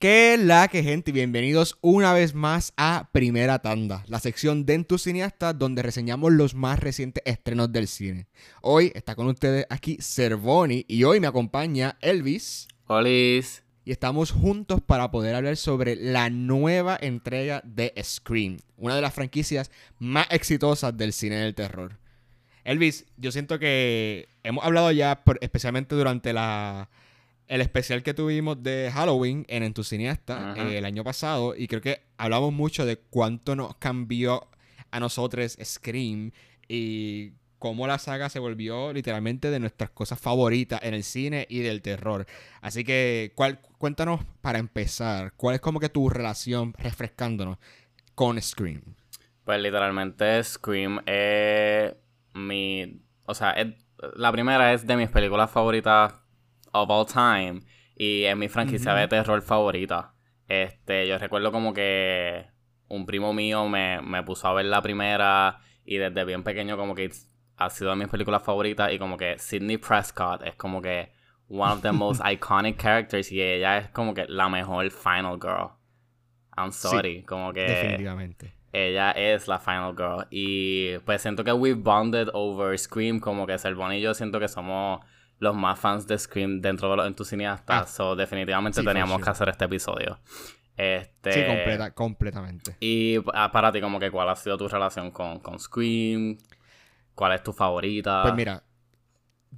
¿Qué la que gente? Bienvenidos una vez más a Primera Tanda, la sección de Cineastas donde reseñamos los más recientes estrenos del cine. Hoy está con ustedes aquí Cervoni y hoy me acompaña Elvis. Olis. Y estamos juntos para poder hablar sobre la nueva entrega de Scream, una de las franquicias más exitosas del cine del terror. Elvis, yo siento que hemos hablado ya, especialmente durante la el especial que tuvimos de Halloween en Entusiasta eh, el año pasado y creo que hablamos mucho de cuánto nos cambió a nosotros Scream y cómo la saga se volvió literalmente de nuestras cosas favoritas en el cine y del terror. Así que ¿cuál, cuéntanos para empezar, ¿cuál es como que tu relación refrescándonos con Scream? Pues literalmente Scream es mi... O sea, la primera es de mis películas favoritas of all time y es mi franquicia de terror favorita. Este, yo recuerdo como que un primo mío me, puso a ver la primera y desde bien pequeño como que ha sido de mis películas favoritas y como que Sidney Prescott es como que one of the most iconic characters y ella es como que la mejor final girl. I'm sorry, como que definitivamente. Ella es la final girl y pues siento que we've bonded over Scream como que Servon y yo siento que somos los más fans de Scream dentro de los entusiastas. Ah. definitivamente teníamos que hacer este episodio. Este, sí, completamente. Y ah, para ti, como que, ¿cuál ha sido tu relación con, con Scream? ¿Cuál es tu favorita? Pues mira,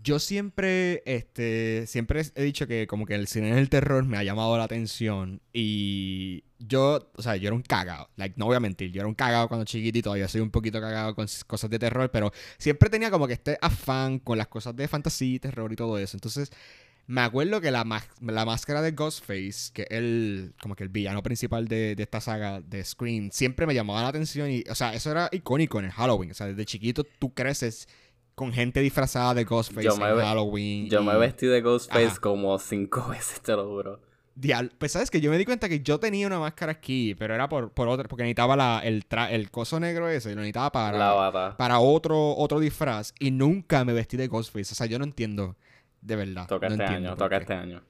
yo siempre, este, siempre he dicho que como que el cine del terror me ha llamado la atención y yo, o sea, yo era un cagado, like, no voy a mentir, yo era un cagado cuando chiquitito, todavía soy un poquito cagado con cosas de terror, pero siempre tenía como que este afán con las cosas de fantasía, terror y todo eso, entonces me acuerdo que la, la máscara de Ghostface, que es el, como que el villano principal de, de, esta saga de Scream, siempre me llamaba la atención y, o sea, eso era icónico en el Halloween, o sea, desde chiquito tú creces con gente disfrazada de Ghostface en Halloween. Yo me vestí de Ghostface como cinco veces, te lo juro. Pues sabes que yo me di cuenta que yo tenía una máscara aquí, pero era por, por otra, porque necesitaba la, el, el coso negro ese, lo necesitaba para, para otro, otro disfraz y nunca me vestí de Ghostface. O sea, yo no entiendo, de verdad. Toca este año, toca este año.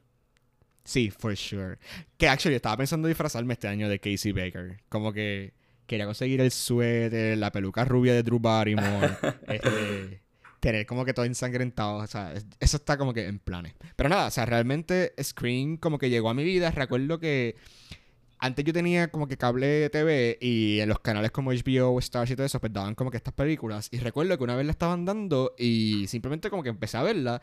Sí, for sure. Que actually estaba pensando disfrazarme este año de Casey Baker. Como que quería conseguir el suéter, la peluca rubia de Drew Barrymore. este, tener como que todo ensangrentado. O sea, eso está como que en planes. Pero nada, o sea, realmente Scream como que llegó a mi vida. Recuerdo que antes yo tenía como que cable TV y en los canales como HBO, Stars y todo eso, pues daban como que estas películas. Y recuerdo que una vez la estaban dando y simplemente como que empecé a verla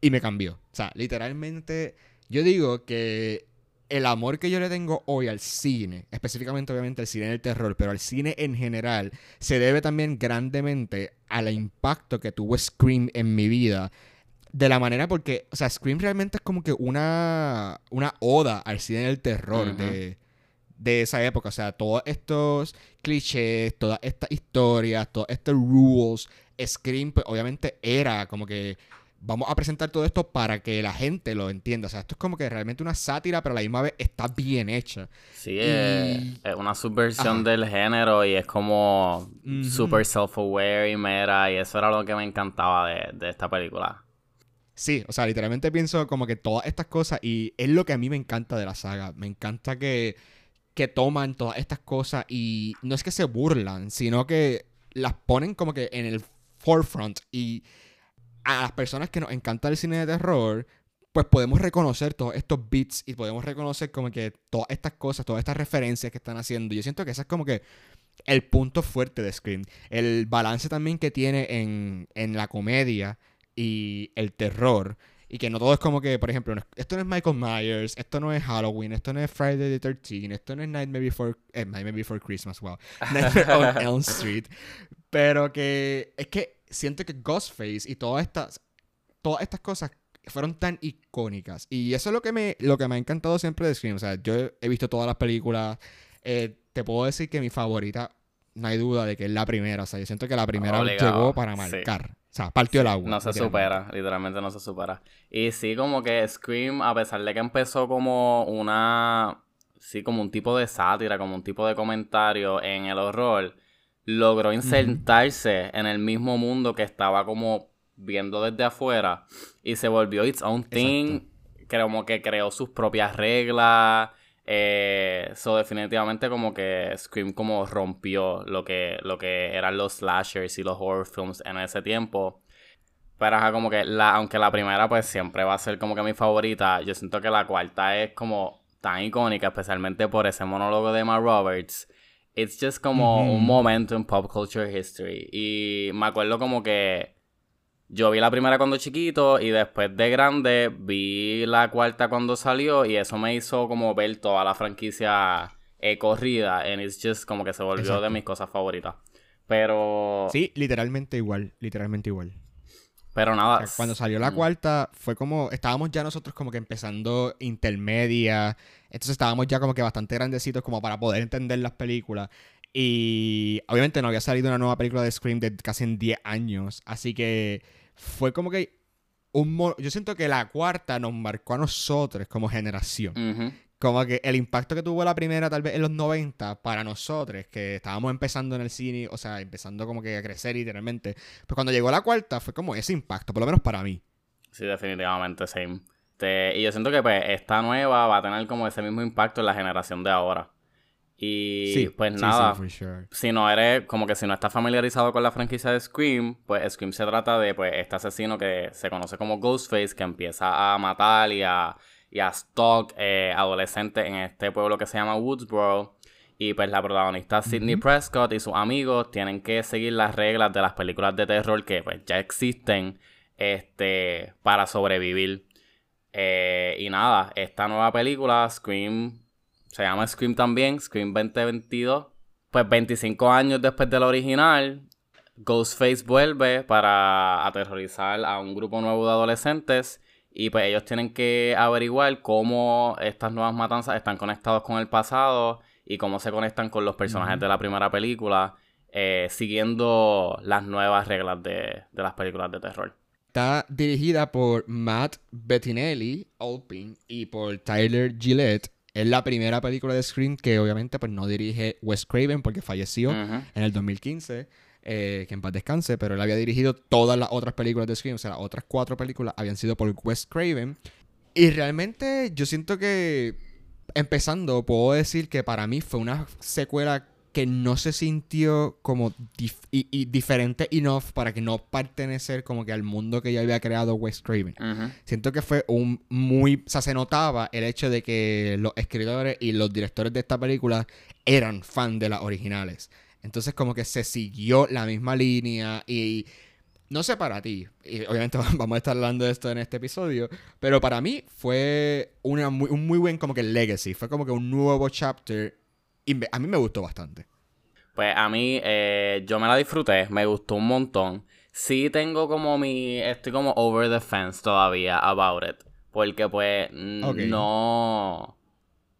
y me cambió. O sea, literalmente yo digo que el amor que yo le tengo hoy al cine, específicamente obviamente al cine del terror, pero al cine en general, se debe también grandemente al impacto que tuvo Scream en mi vida. De la manera porque, o sea, Scream realmente es como que una, una oda al cine del terror de, de esa época. O sea, todos estos clichés, todas estas historias, todos estos rules. Scream, pues, obviamente era como que vamos a presentar todo esto para que la gente lo entienda. O sea, esto es como que realmente una sátira, pero a la misma vez está bien hecha. Sí, es, una subversión del género y es como super self-aware y mera. Y eso era lo que me encantaba de, esta película. Sí, o sea, literalmente pienso como que todas estas cosas y es lo que a mí me encanta de la saga. Me encanta que, que toman todas estas cosas y no es que se burlan, sino que las ponen como que en el forefront y a las personas que nos encanta el cine de terror, pues podemos reconocer todos estos beats y podemos reconocer como que todas estas cosas, todas estas referencias que están haciendo. Yo siento que ese es como que el punto fuerte de Scream. El balance también que tiene en, la comedia y el terror. Y que no todo es como que, por ejemplo, esto no es Michael Myers, esto no es Halloween, esto no es Friday the 13 esto no es Nightmare Before, eh, Nightmare Before Christmas, wow. Nightmare on Elm Street. Pero que es que siento que Ghostface y todas estas, todas estas cosas fueron tan icónicas. Y eso es lo que me, lo que me ha encantado siempre de Scream. O sea, yo he visto todas las películas. Eh, te puedo decir que mi favorita, no hay duda de que es la primera. O sea, yo siento que la primera llegó para marcar. O sea, partió el agua. No se supera, literalmente no se supera. Y sí, como que Scream, a pesar de que empezó como una. Sí, como un tipo de sátira, como un tipo de comentario en el horror logró insertarse en el mismo mundo que estaba como viendo desde afuera y se volvió its own thing, como que creó sus propias reglas, Eh, so definitivamente como que Scream como rompió lo que, lo que eran los slashers y los horror films en ese tiempo. Pero ajá, como que la, aunque la primera pues siempre va a ser como que mi favorita, yo siento que la cuarta es como tan icónica, especialmente por ese monólogo de Emma Roberts. It's just como un momento en pop culture history. Y me acuerdo como que yo vi la primera cuando chiquito y después de grande vi la cuarta cuando salió y eso me hizo como ver toda la franquicia eh, corrida and it's just como que se volvió de mis cosas favoritas. Pero... Sí, literalmente igual, literalmente igual. Pero nada. cuando salió la mm. cuarta, fue como. Estábamos ya nosotros como que empezando intermedia. Entonces estábamos ya como que bastante grandecitos como para poder entender las películas. Y obviamente no había salido una nueva película de Scream de casi en 10 años. Así que fue como que un... Yo siento que la cuarta nos marcó a nosotros como generación. Como que el impacto que tuvo la primera, tal vez en los 90, para nosotros, que estábamos empezando en el cine, o sea, empezando como que a crecer literalmente. Pues cuando llegó la cuarta, fue como ese impacto, por lo menos para mí. Sí, definitivamente, same. y yo siento que pues esta nueva va a tener como ese mismo impacto en la generación de ahora. Y pues nada, si no eres, como que si no estás familiarizado con la franquicia de Scream, pues Scream se trata de pues este asesino que se conoce como Ghostface, que empieza a matar y a, y a stalk eh, adolescentes en este pueblo que se llama Woodsboro. Y pues la protagonista Sidney Prescott y sus amigos tienen que seguir las reglas de las películas de terror que pues ya existen este, para sobrevivir. Eh, y nada, esta nueva película, Scream se llama Scream también, Scream 2022. Pues 25 años después del original, Ghostface vuelve para aterrorizar a un grupo nuevo de adolescentes y pues ellos tienen que averiguar cómo estas nuevas matanzas están conectadas con el pasado y cómo se conectan con los personajes de la primera película, eh, siguiendo las nuevas reglas de, de, las películas de terror. Está dirigida por Matt Bettinelli, Alpin, y por Tyler Gillette, es la primera película de Scream que obviamente pues no dirige Wes Craven porque falleció en el 2015. Eh, que en paz descanse, pero él había dirigido todas las otras películas de Scream, o sea, las otras cuatro películas habían sido por Wes Craven. Y realmente yo siento que, empezando, puedo decir que para mí fue una secuela que no se sintió como y, diferente enough para que no pertenecer como que al mundo que ya había creado Wes Craven. Siento que fue un muy... O sea, se notaba el hecho de que los escritores y los directores de esta película eran fan de las originales. Entonces como que se siguió la misma línea y... No sé para ti, y obviamente vamos a estar hablando de esto en este episodio, pero para mí fue una un muy buen como que legacy, fue como que un nuevo chapter y a mí me gustó bastante. Pues a mí, eh, yo me la disfruté, me gustó un montón. Sí tengo como mi, estoy como over the fence todavía about it. Porque pues no...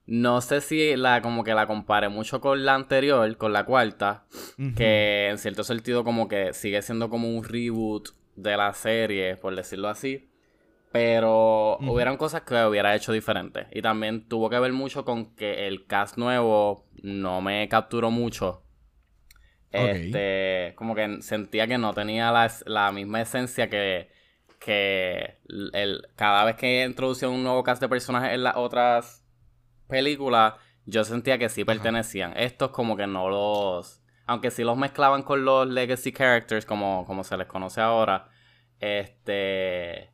No sé si la como que la compare mucho con la anterior, con la cuarta, que en cierto sentido como que sigue siendo como un reboot de la serie, por decirlo así. Pero hubieran cosas que hubiera hecho diferente. Y también tuvo que ver mucho con que el cast nuevo no me capturó mucho. Este, como que sentía que no tenía la, misma esencia que, que el, cada vez que introducía un nuevo cast de personajes en las otras películas, yo sentía que sí pertenecían. Estos como que no los... Aunque sí los mezclaban con los legacy characters, como, como se les conoce ahora. Este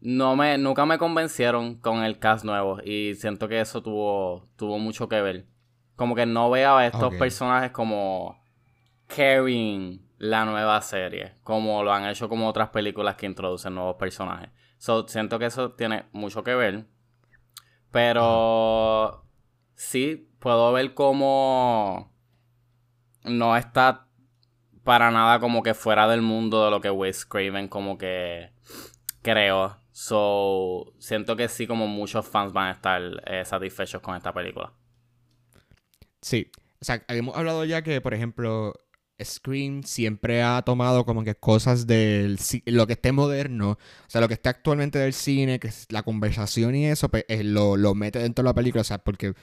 no me, nunca me convencieron con el cast nuevo y siento que eso tuvo, tuvo mucho que ver. Como que no veo a estos personajes como carrying la nueva serie, como lo han hecho como otras películas que introducen nuevos personajes. So, siento que eso tiene mucho que ver. Pero sí, puedo ver cómo no está para nada como que fuera del mundo de lo que Wes Craven como que creo So, siento que sí, como muchos fans van a estar eh, satisfechos con esta película. Sí. O sea, habíamos hablado ya que, por ejemplo, Scream siempre ha tomado como que cosas del lo que esté moderno, o sea, lo que esté actualmente del cine, que es la conversación y eso, pues eh, lo, lo, mete dentro de la película, o sea, porque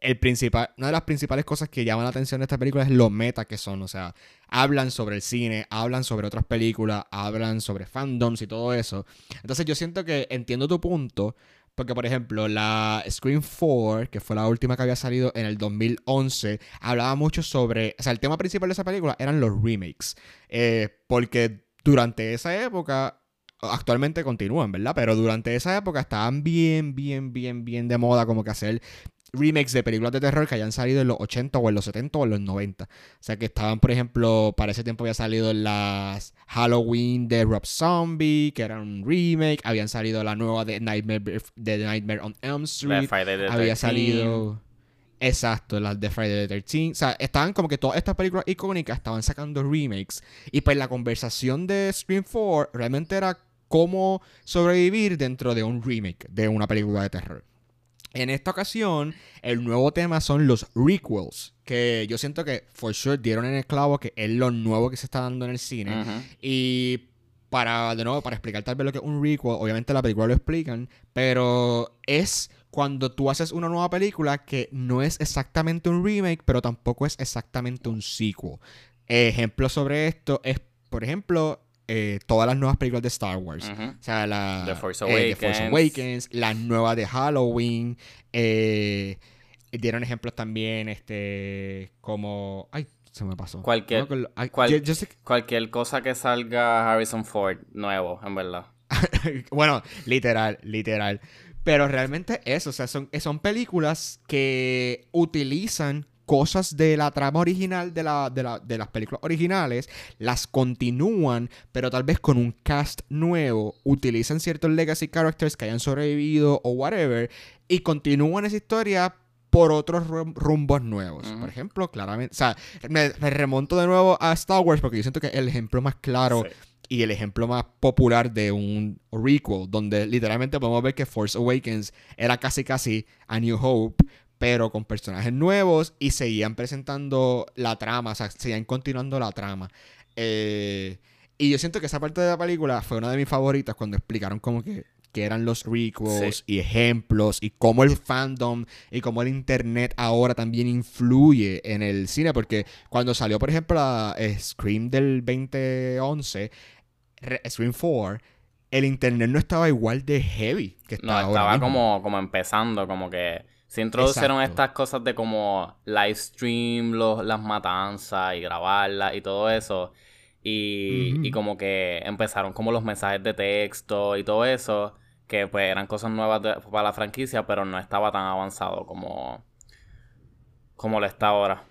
el principal, una de las principales cosas que llaman la atención de esta película es lo meta que son. O sea, hablan sobre el cine, hablan sobre otras películas, hablan sobre fandoms y todo eso. Entonces yo siento que entiendo tu punto, Porque, por ejemplo, la Scream 4, que fue la última que había salido en el 2011, hablaba mucho sobre. O sea, el tema principal de esa película eran los remakes. Eh, porque durante esa época. Actualmente continúan, ¿verdad? Pero durante esa época estaban bien, bien, bien, bien de moda como que hacer remakes de películas de terror que hayan salido en los 80 o en los 70 o en los 90. O sea que estaban, por ejemplo, para ese tiempo había salido las Halloween de Rob Zombie, que era un remake. Habían salido la nueva de Nightmare, de Nightmare on Elm Street. había salido... Exacto, las de Friday the 13 O sea, estaban como que todas estas películas icónicas estaban sacando remakes. Y pues la conversación de Scream 4 realmente era cómo sobrevivir dentro de un remake de una película de terror. En esta ocasión, el nuevo tema son los requels, que yo siento que for sure dieron en el clavo que es lo nuevo que se está dando en el cine. Y para, de nuevo, para explicar tal vez lo que es un requel, obviamente la película lo explican, pero es cuando tú haces una nueva película que no es exactamente un remake, pero tampoco es exactamente un sequel. Ejemplo sobre esto es, por ejemplo, eh, todas las nuevas películas de Star Wars. O sea, la The Force, eh, Awakens. la nueva de Halloween. Eh, dieron ejemplos también, este, como... Ay, se me pasó. Cualquier, cualquier cosa que salga Harrison Ford nuevo, en verdad. bueno, literal, literal. Pero realmente eso, o sea, son, son películas que utilizan cosas de la trama original de, la, de, las películas originales, las continúan, pero tal vez con un cast nuevo, utilizan ciertos legacy characters que hayan sobrevivido o whatever, y continúan esa historia por otros rumbos nuevos. Por ejemplo, claramente, o sea, me, remonto de nuevo a Star Wars porque yo siento que es el ejemplo más claro. y el ejemplo más popular de un requel, donde literalmente podemos ver que Force Awakens era casi casi A New Hope, pero con personajes nuevos y seguían presentando la trama, o sea, seguían continuando la trama. Eh, y yo siento que esa parte de la película fue una de mis favoritas cuando explicaron como que, eran los requels y ejemplos y cómo el fandom y cómo el internet ahora también influye en el cine. Porque cuando salió, por ejemplo, la Scream del 2011, Scream 4, el internet no estaba igual de heavy que estaba No, estaba como, como empezando, como que se introdujeron estas cosas de como live stream, los, las matanzas y grabarlas y todo eso. Y, como que empezaron como los mensajes de texto y todo eso, que pues eran cosas nuevas para la franquicia, pero no estaba tan avanzado como, como lo está ahora.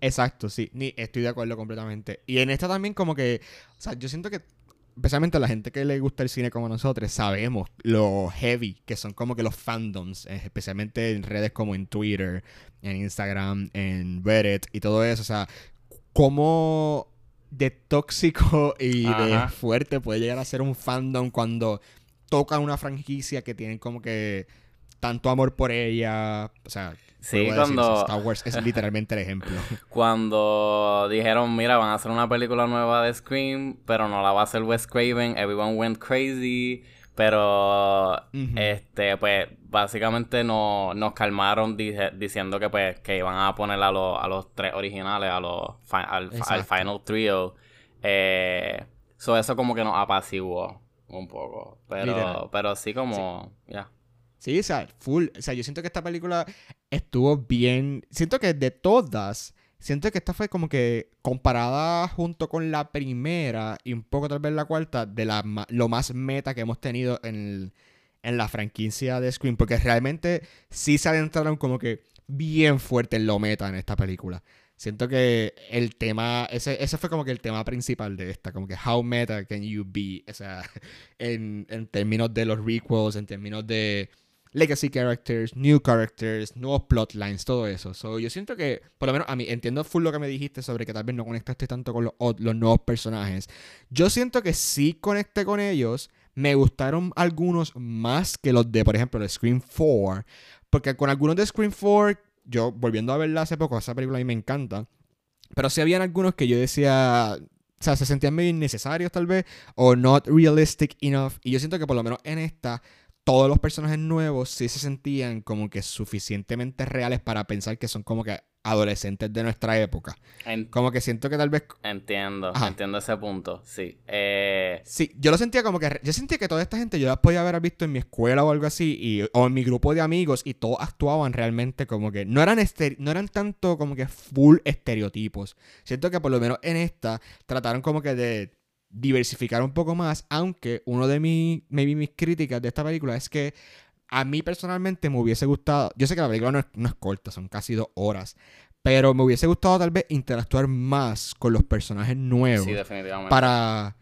Exacto, sí, ni estoy de acuerdo completamente. Y en esta también como que, o sea, yo siento que especialmente a la gente que le gusta el cine como nosotros, sabemos lo heavy que son como que los fandoms, eh, especialmente en redes como en Twitter, en Instagram, en Reddit y todo eso. O sea, cómo de tóxico y de fuerte puede llegar a ser un fandom cuando tocan una franquicia que tienen como que tanto amor por ella. O sea, Sí, cuando... Star Wars es literalmente el ejemplo. Cuando dijeron, mira, van a hacer una película nueva de Scream, pero no la va a hacer Wes Craven, everyone went crazy, pero, este, pues, básicamente no, nos calmaron diciendo que, pues, que iban a poner a, los, a los tres originales, a los, al, Final Trio. Eh, eso como que nos apaciguó un poco, pero, pero sí como, ya. Sí, o sea, full. O sea, yo siento que esta película estuvo bien. Siento que de todas, siento que esta fue como que comparada junto con la primera y un poco tal vez la cuarta, de la, lo más meta que hemos tenido en, en la franquicia de Scream. Porque realmente sí se adentraron como que bien fuerte en lo meta en esta película. Siento que el tema, ese, ese fue como que el tema principal de esta, como que how meta can you be, o sea, en, en términos de los requels, en términos de legacy characters, new characters, nuevos plotlines, todo eso. So, yo siento que, por lo menos a mí, entiendo full lo que me dijiste sobre que tal vez no conectaste tanto con los, nuevos personajes. Yo siento que sí conecté con ellos. Me gustaron algunos más que los de, por ejemplo, de Scream 4. Porque con algunos de Scream 4, yo volviendo a verla hace poco, esa película a mí me encanta. Pero sí habían algunos que yo decía, o sea, se sentían medio innecesarios tal vez, o not realistic enough. Y yo siento que por lo menos en esta todos los personajes nuevos sí se sentían como que suficientemente reales para pensar que son como que adolescentes de nuestra época. como que siento que tal vez... Entiendo, entiendo ese punto, sí. Eh... Sí, yo lo sentía como que... Yo sentía que toda esta gente yo las podía haber visto en mi escuela o algo así, y, o en mi grupo de amigos, y todos actuaban realmente como que... No eran, no eran tanto como que full estereotipos. Siento que por lo menos en esta trataron como que de diversificar un poco más, aunque uno de mis, maybe mis críticas de esta película es que a mí personalmente me hubiese gustado, yo sé que la película no es, corta, son casi dos horas, pero me hubiese gustado tal vez interactuar más con los personajes nuevos. Sí, definitivamente. Para,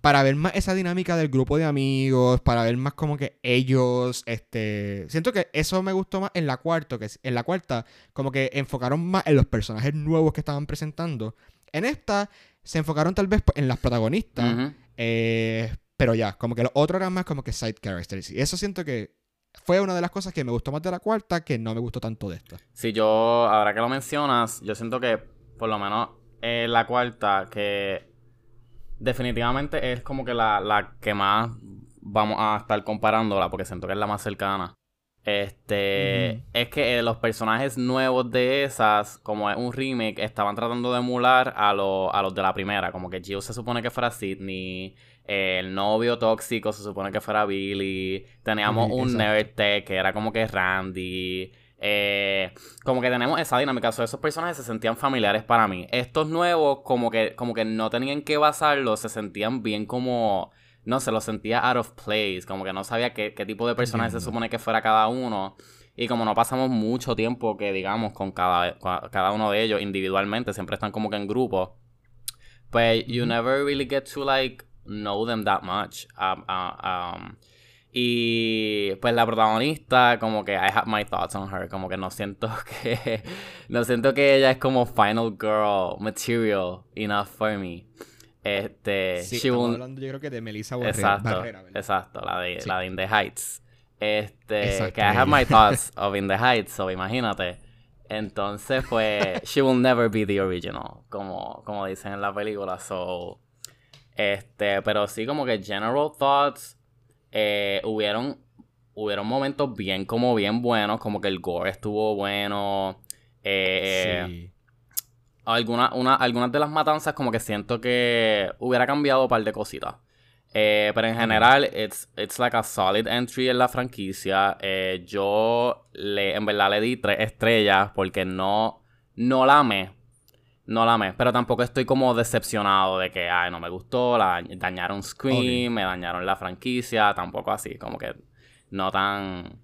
para ver más esa dinámica del grupo de amigos, para ver más como que ellos, este... Siento que eso me gustó más en la cuarta, que en la cuarta como que enfocaron más en los personajes nuevos que estaban presentando. En esta se enfocaron tal vez en las protagonistas, eh, pero ya, como que los otros eran más como que side characters. Y eso siento que fue una de las cosas que me gustó más de la cuarta, que no me gustó tanto de esta. Sí, yo, ahora que lo mencionas, yo siento que por lo menos en la cuarta, que definitivamente es como que la, la que más vamos a estar comparándola, porque siento que es la más cercana. Este, es que eh, los personajes nuevos de esas, como es un remake, estaban tratando de emular a, a los de la primera. Como que Jill se supone que fuera Sidney, el novio tóxico se supone que fuera Billy, teníamos un nerd tech que era como que Randy. Eh, como que tenemos esa dinámica. esos personajes se sentían familiares para mí. Estos nuevos, como que, como que no tenían que basarlos, se sentían bien como no se lo sentía out of place, como que no sabía qué, tipo de personaje se supone que fuera cada uno. Y como no pasamos mucho tiempo que digamos con cada, cada uno de ellos individualmente, siempre están como que en grupo, pues you never really get to like know them that much. Um, uh, um, y pues la protagonista, como que I have my thoughts on her, como que no siento que no siento que ella es como final girl material enough for me. Este, sí, hablando yo creo que de Melissa Barrera. Exacto, exacto, la de, la de In the Heights. Este, que I have my thoughts of In the Heights, so imagínate. Entonces, pues, she will never be the original, como, como dicen en la película, so... Este, pero sí como que general thoughts, eh, hubieron, hubieron momentos bien como bien buenos, como que el gore estuvo bueno, eh, sí alguna, una, algunas de las matanzas como que siento que hubiera cambiado un par de cositas. Eh, pero en general, it's, it's like a solid entry en la franquicia. Eh, yo le, en verdad le di tres estrellas porque no, no la amé. No la amé. Pero tampoco estoy como decepcionado de que, ay, no me gustó, la, dañaron Scream, me dañaron la franquicia. Tampoco así, como que no tan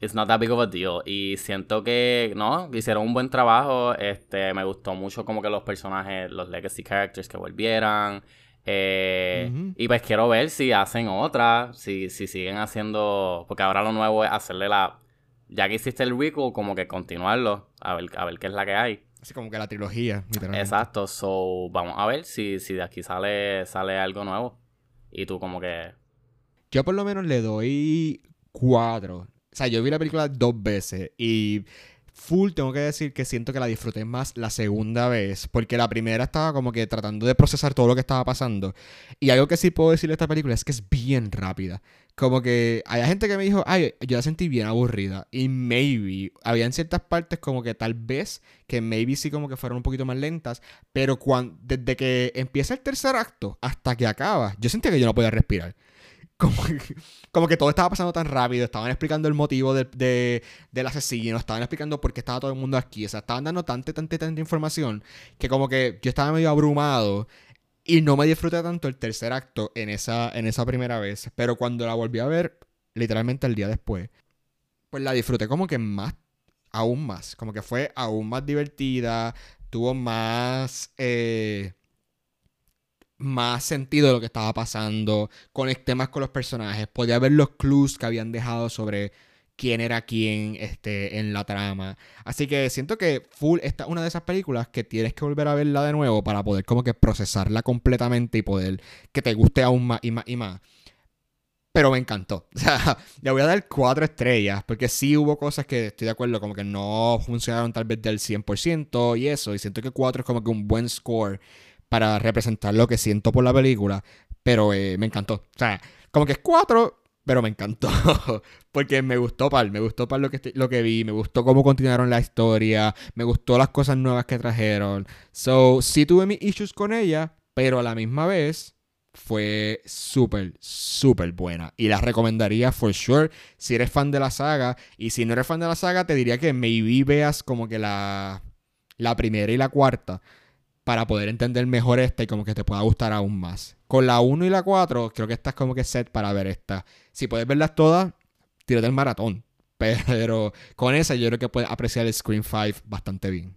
it's not that big of a deal. Y siento que, no, hicieron un buen trabajo. Este, me gustó mucho como que los personajes, los legacy characters que volvieran. Eh, y pues quiero ver si hacen otra, si, si siguen haciendo, porque ahora lo nuevo es hacerle la, ya que hiciste el recall, como que continuarlo, a ver, a ver qué es la que hay. Así como que la trilogía, literalmente. Exacto, so vamos a ver si, si de aquí sale, sale algo nuevo. Y tú como que... Yo por lo menos le doy cuatro. Sea, yo vi la película dos veces y full tengo que decir que siento que la disfruté más la segunda vez, porque la primera estaba como que tratando de procesar todo lo que estaba pasando. Y algo que sí puedo decir de esta película es que es bien rápida. Como que hay gente que me dijo, ay, yo la sentí bien aburrida. Y maybe, habían ciertas partes como que tal vez, que maybe sí como que fueron un poquito más lentas, pero cuando, desde que empieza el tercer acto hasta que acaba, yo sentía que yo no podía respirar. Como, que todo estaba pasando tan rápido, estaban explicando el motivo de, del asesino, estaban explicando por qué estaba todo el mundo aquí, o sea, estaban dando tanta, tanta, tanta información que como que yo estaba medio abrumado y no me disfruté tanto el tercer acto en esa, en esa primera vez, pero cuando la volví a ver, literalmente el día después, pues la disfruté como que más, aún más, como que fue aún más divertida, tuvo más... Eh, más sentido de lo que estaba pasando, conecté más con los personajes, podía ver los clues que habían dejado sobre quién era quién este, en la trama. Así que siento que Full esta es una de esas películas que tienes que volver a verla de nuevo para poder como que procesarla completamente y poder que te guste aún más y más y más. Pero me encantó. O le voy a dar cuatro estrellas porque sí hubo cosas que estoy de acuerdo como que no funcionaron tal vez del 100% y eso. Y siento que cuatro es como que un buen score para representar lo que siento por la película, pero eh, me encantó. O sea, como que es 4, pero me encantó. Porque me gustó par, me gustó par lo que, lo que vi, me gustó cómo continuaron la historia, me gustó las cosas nuevas que trajeron. So, sí tuve mis issues con ella, pero a la misma vez fue súper, súper buena. Y la recomendaría for sure si eres fan de la saga. Y si no eres fan de la saga, te diría que maybe veas como que la, la primera y la cuarta para poder entender mejor esta y como que te pueda gustar aún más. Con la 1 y la 4, creo que estás como que set para ver esta. Si puedes verlas todas, tírate el maratón. Pero con esa yo creo que puedes apreciar el Screen 5 bastante bien.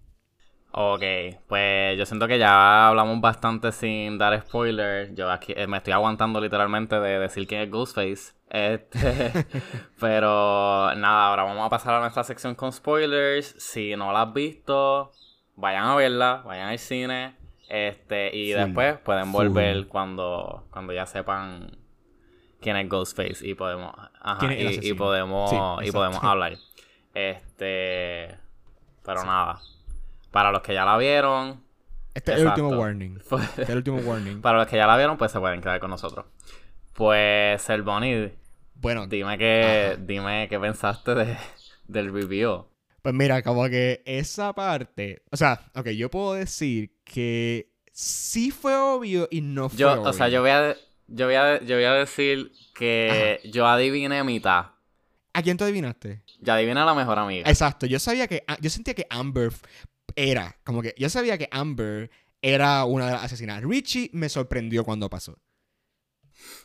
Ok, pues yo siento que ya hablamos bastante sin dar spoilers. Yo aquí eh, me estoy aguantando literalmente de decir quién es Ghostface. Este, pero nada, ahora vamos a pasar a nuestra sección con spoilers. Si no la has visto, vayan a verla, vayan al cine. Este, y después pueden volver cuando, cuando ya sepan quién es Ghostface y podemos, y, podemos, y podemos hablar. Este, pero nada. Para los que ya la vieron. Este es el último warning. Este es el último warning. Para los que ya la vieron, pues se pueden quedar con nosotros. Pues, el Bonnie. Bueno. Dime qué, dime qué pensaste de, del review. Pues mira, como que esa parte. O sea, ok, yo puedo decir que sí fue obvio y no fue yo, obvio. O sea, yo voy a, yo voy a, yo voy a decir que yo adiviné mitad. ¿A quién tú adivinaste? Yo adiviné a la mejor amiga. Exacto, yo sabía que. Yo sentía que Amber era. Como que yo sabía que Amber era una de las asesinas. Richie me sorprendió cuando pasó.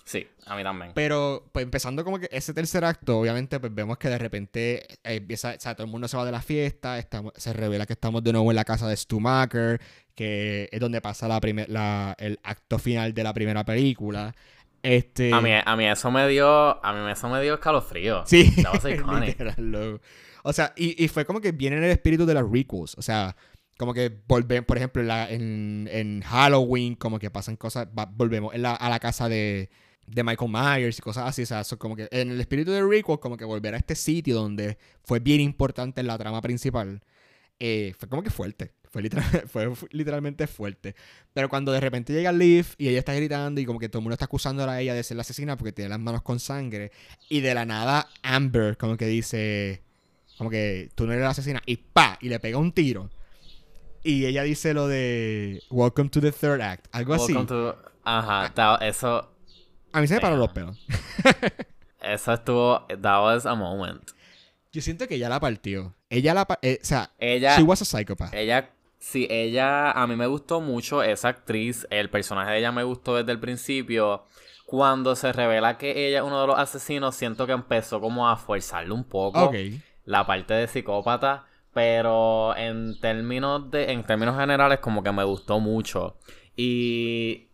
Sí, a mí también. Pero, pues empezando como que ese tercer acto, obviamente, pues vemos que de repente eh, empieza, o sea, todo el mundo se va de la fiesta, estamos, se revela que estamos de nuevo en la casa de Stumacher, que es donde pasa la la, el acto final de la primera película. Este... A mí, a mí eso me dio, a mí eso me dio escalofrío. Sí, O sea, y, y, fue como que viene en el espíritu de las requels. O sea, como que volvemos, por ejemplo, en, en, Halloween, como que pasan cosas, volvemos a la casa de, de, Michael Myers y cosas así. O sea, como que en el espíritu de requels, como que volver a este sitio donde fue bien importante en la trama principal, eh, fue como que fuerte. Fue, literalmente fuerte. Pero cuando de repente llega Liv y ella está gritando y como que todo el mundo está acusando a ella de ser la asesina porque tiene las manos con sangre. Y de la nada Amber como que dice, como que tú no eres la asesina. Y pa, y le pega un tiro. Y ella dice lo de Welcome to the third act. Algo así. Ajá, eso. A mí se me paró los pelos. eso estuvo. That was a moment. Yo siento que ella la partió. Ella la. Eh, o sea, ella. She was a psychopath. Ella. Sí, ella. A mí me gustó mucho esa actriz. El personaje de ella me gustó desde el principio. Cuando se revela que ella es uno de los asesinos, siento que empezó como a forzarlo un poco. Ok la parte de psicópata, pero en términos de en términos generales como que me gustó mucho y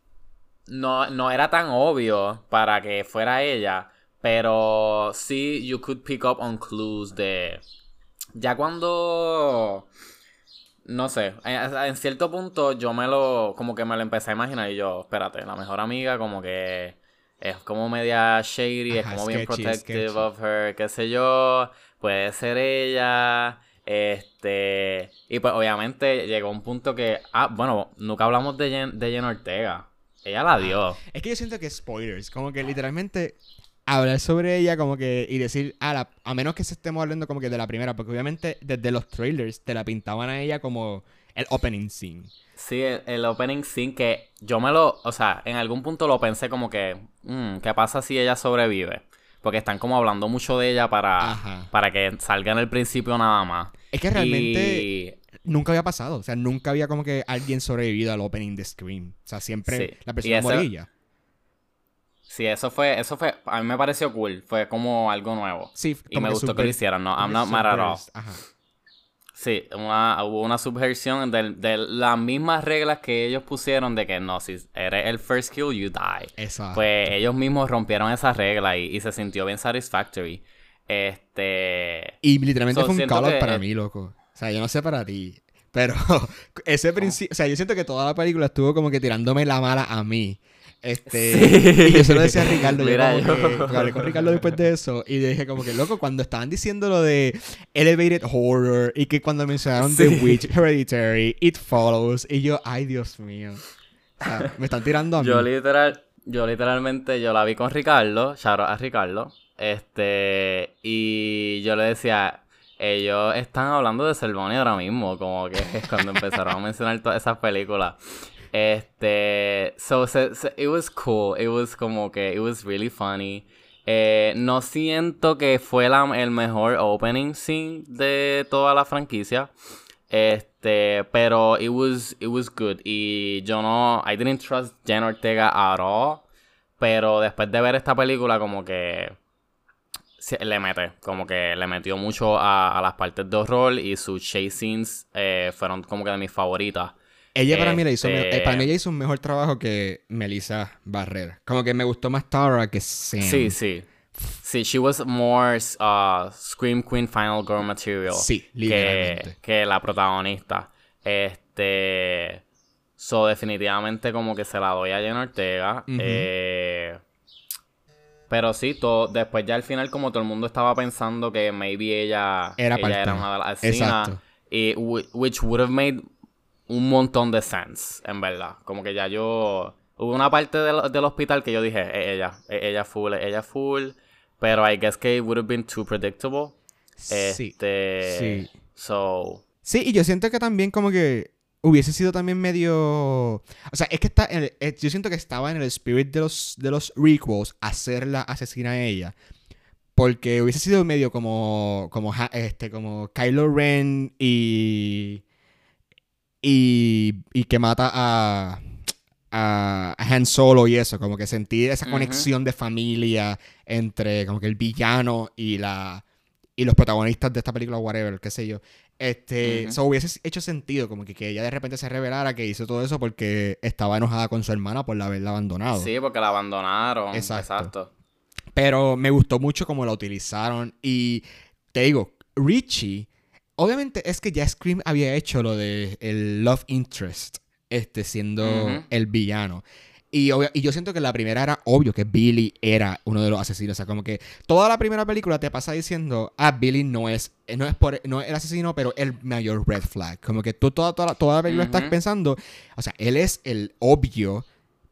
no, no era tan obvio para que fuera ella, pero sí you could pick up on clues de ya cuando no sé, en, cierto punto yo me lo como que me lo empecé a imaginar y yo, espérate, la mejor amiga como que es como media shady, es como bien protective of her, qué sé yo puede ser ella. Este. Y pues obviamente llegó un punto que. Ah, bueno, nunca hablamos de Jen, de Ortega. Ella la dio. Es que yo siento que spoilers. Como que literalmente hablar sobre ella como que y decir a, a menos que se estemos hablando como que de la primera porque obviamente desde los trailers te la pintaban a ella como el opening scene sí el, opening scene que yo me lo o sea en algún punto lo pensé como que mm, qué pasa si ella sobrevive porque están como hablando mucho de ella para, para que salga en el principio nada más. Es que realmente nunca había pasado. O sea, nunca había como que alguien sobrevivido al opening de Scream. O sea, siempre la persona moría. Sí, eso fue, eso fue, a mí me pareció cool, fue como algo nuevo. Sí, y me gustó que lo hicieran, no, I'm not mad at all. Ajá. Sí, hubo una subversión de, las mismas reglas que ellos pusieron de que no, si eres el first kill, you die. Exacto. Pues ellos mismos rompieron esa regla y, se sintió bien satisfactory. Este. Y literalmente fue un call para mí, loco. O sea, yo no sé para ti. Pero ese principio. O sea, yo siento que toda la película estuvo como que tirándome la mala a mí. Este, y yo se lo decía a Ricardo. yo, hablé con Ricardo después de eso y dije como que, loco, cuando estaban diciendo lo de Elevated Horror y que cuando mencionaron The Witch, Hereditary, It Follows, y yo, ay, Dios mío. O sea, me están tirando a mí. Yo literal, yo literalmente, yo la vi con Ricardo, shout a Ricardo. Este, y yo le decía, ellos están hablando de Cervoni ahora mismo, como que es cuando empezaron a mencionar todas esas películas. Este, so, it was cool, it was como que, it was really funny. Eh, no siento que fue el mejor opening scene de toda la franquicia. Este, pero it was, it was good. Y yo no, I didn't trust Jen Ortega at all. Pero después de ver esta película, como que le mete, como que le metió mucho a, las partes de horror y sus chase scenes eh, fueron como que de mis favoritas. Ella para mí le hizo, eh, para mí ella hizo un mejor trabajo que Melissa Barrera. Como que me gustó más Tara que Sam. Sí, sí. Sí, she was more uh, Scream Queen Final Girl material. Sí, literalmente. Que, la protagonista. Este. So, definitivamente, como que se la doy a Jen Ortega. eh, pero sí, todo, después ya al final, como todo el mundo estaba pensando que maybe ella era, ella era una de las asesinas. Y, which would have made un montón de sense, en verdad. Como que ya yo. Hubo una parte del, del hospital que yo dije, e, ella, e, ella full, ella full. Pero I guess que it would have been too predictable. Sí. Este, sí. So. Sí, y yo siento que también como que hubiese sido también medio. O sea, es que está. Eh, yo siento que estaba en el spirit de los, de los requels hacerla asesina a ella. Porque hubiese sido medio como. Como, este, como Kylo Ren y y, que mata a, a, Han Solo y eso, como que sentir esa conexión de familia entre como que el villano y la y los protagonistas de esta película, whatever, qué sé yo. Este, eso hubiese hecho sentido, como que, que ella de repente se revelara que hizo todo eso porque estaba enojada con su hermana por haberla abandonado. Sí, porque la abandonaron. Exacto. Pero me gustó mucho cómo la utilizaron. Y te digo, Richie Obviamente es que ya Scream había hecho lo de el love interest, este siendo el villano. Y, y, yo siento que la primera era obvio que Billy era uno de los asesinos. O sea, como que toda la primera película te pasa diciendo, ah, Billy no es, no es, por, no es el asesino, pero el mayor red flag. Como que tú toda, toda, toda la película estás pensando, o sea, él es el obvio,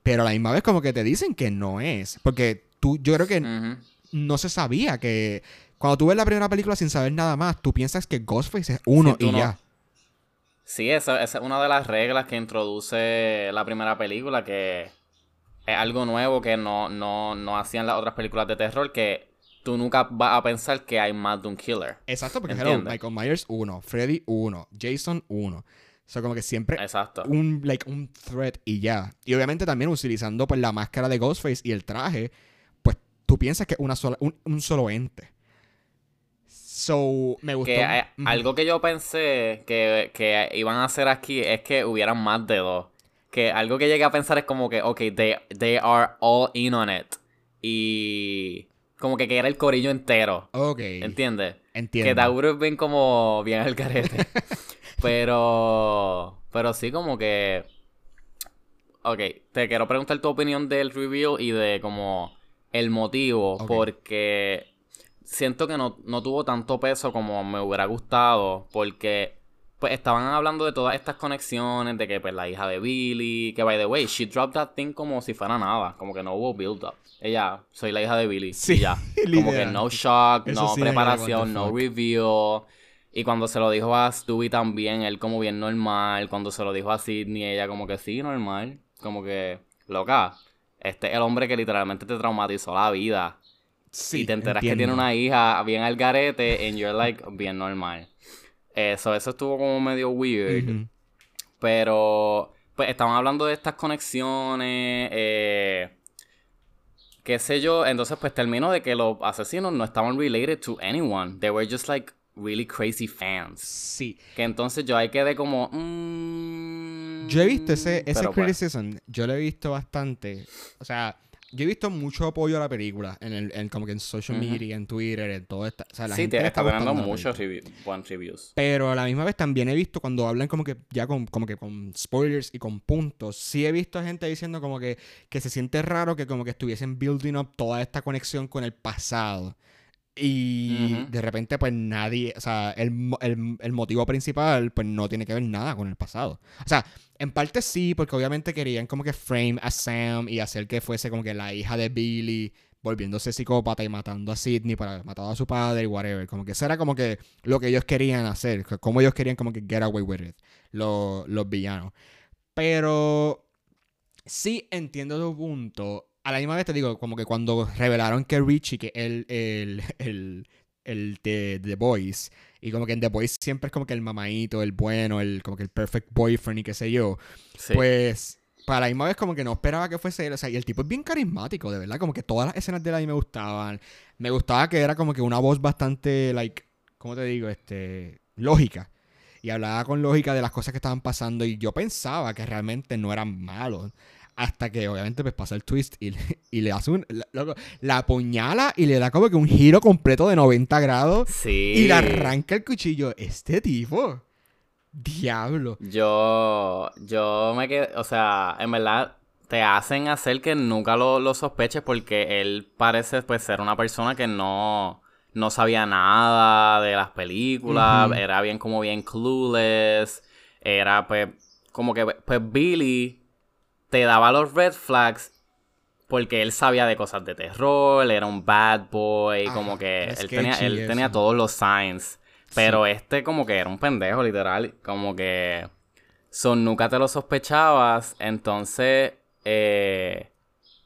pero a la misma vez como que te dicen que no es. Porque tú, yo creo que no se sabía que cuando tú ves la primera película sin saber nada más, tú piensas que Ghostface es uno y ya. Sí, esa, es una de las reglas que introduce la primera película, que es algo nuevo que no, no, hacían las otras películas de terror, que tú nunca vas a pensar que hay más de un killer. Exacto, porque hello, Michael Myers 1, Freddy 1, Jason 1. O sea, como que siempre Exacto. un like un threat y ya. Y obviamente también utilizando pues la máscara de Ghostface y el traje, pues tú piensas que es una sola, un solo ente. So, me gustó. Que, Algo que yo pensé que, iban a hacer aquí es que hubieran más de dos. Que algo que llegué a pensar es como que, ok, they, they are all in on it. Y como que, que era el corillo entero. Ok. ¿Entiendes? Entiendo. Que Tauro es bien como bien el carete. pero, pero sí como que... Ok, te quiero preguntar tu opinión del review y de como el motivo. Porque siento que no, tuvo tanto peso como me hubiera gustado, porque pues estaban hablando de todas estas conexiones, de que pues la hija de Billy, que by the way, she dropped that thing como si fuera nada, como que no hubo build up. Ella, soy la hija de Billy. Sí, ya. Como que no shock, no preparación, no review. Y cuando se lo dijo a Stewie también, él como bien normal. Cuando se lo dijo a Sidney, ella como que sí, normal. Como que, loca, este es el hombre que literalmente te traumatizó la vida y te enteras que tiene una hija bien al garete and you're like bien normal. Eso, eso estuvo como medio weird. Pero, pues estaban hablando de estas conexiones, eh, qué sé yo. Entonces, pues terminó de que los asesinos no estaban related to anyone. They were just like really crazy fans. Sí. Que entonces yo ahí quedé como. Mm, yo he visto ese, ese pues criticism, yo lo he visto bastante. O sea yo he visto mucho apoyo a la película en el en, como que en social media, en Twitter, en todo esto. O sea, la sí, te está teniendo muchos buenos reviews. Pero a la misma vez también he visto cuando hablan como que ya con como que con spoilers y con puntos, sí he visto gente diciendo como que que se siente raro que como que estuviesen building up toda esta conexión con el pasado. Y de repente, pues nadie, o sea, el, el, el, motivo principal, pues no tiene que ver nada con el pasado. O sea, en parte sí, porque obviamente querían como que frame a Sam y hacer que fuese como que la hija de Billy, volviéndose psicópata y matando a Sidney para matado a su padre y whatever. Como que eso era como que lo que ellos querían hacer, como ellos querían como que get away with it, los, los villanos. Pero sí entiendo tu punto. A la misma vez te digo, como que cuando revelaron que Richie, que el, el, el, el de The Boys, y como que en The Boys siempre es como que el mamadito, el bueno, el como que el perfect boyfriend y qué sé yo, pues para la misma vez como que no esperaba que fuese él. O sea, y el tipo es bien carismático, de verdad. Como que todas las escenas de él a mí me gustaban. Me gustaba que era como que una voz bastante, like, ¿cómo te digo? Este, lógica. Y hablaba con lógica de las cosas que estaban pasando. Y yo pensaba que realmente no eran malos. Hasta que obviamente pues pasa el twist y, y le hace un... La, la, apuñala y le da como que un giro completo de 90 grados. Sí. Y le arranca el cuchillo. Este tipo. Diablo. Yo, yo me quedé, o sea, en verdad te hacen hacer que nunca lo, lo sospeches porque él parece pues ser una persona que no, no sabía nada de las películas, era bien como bien clueless, era pues como que pues Billy te daba los red flags porque él sabía de cosas de terror, era un bad boy, como que él tenía, él tenía todos los signs. Pero este como que era un pendejo, literal. Como que... Son nunca te lo sospechabas. Entonces... Eh,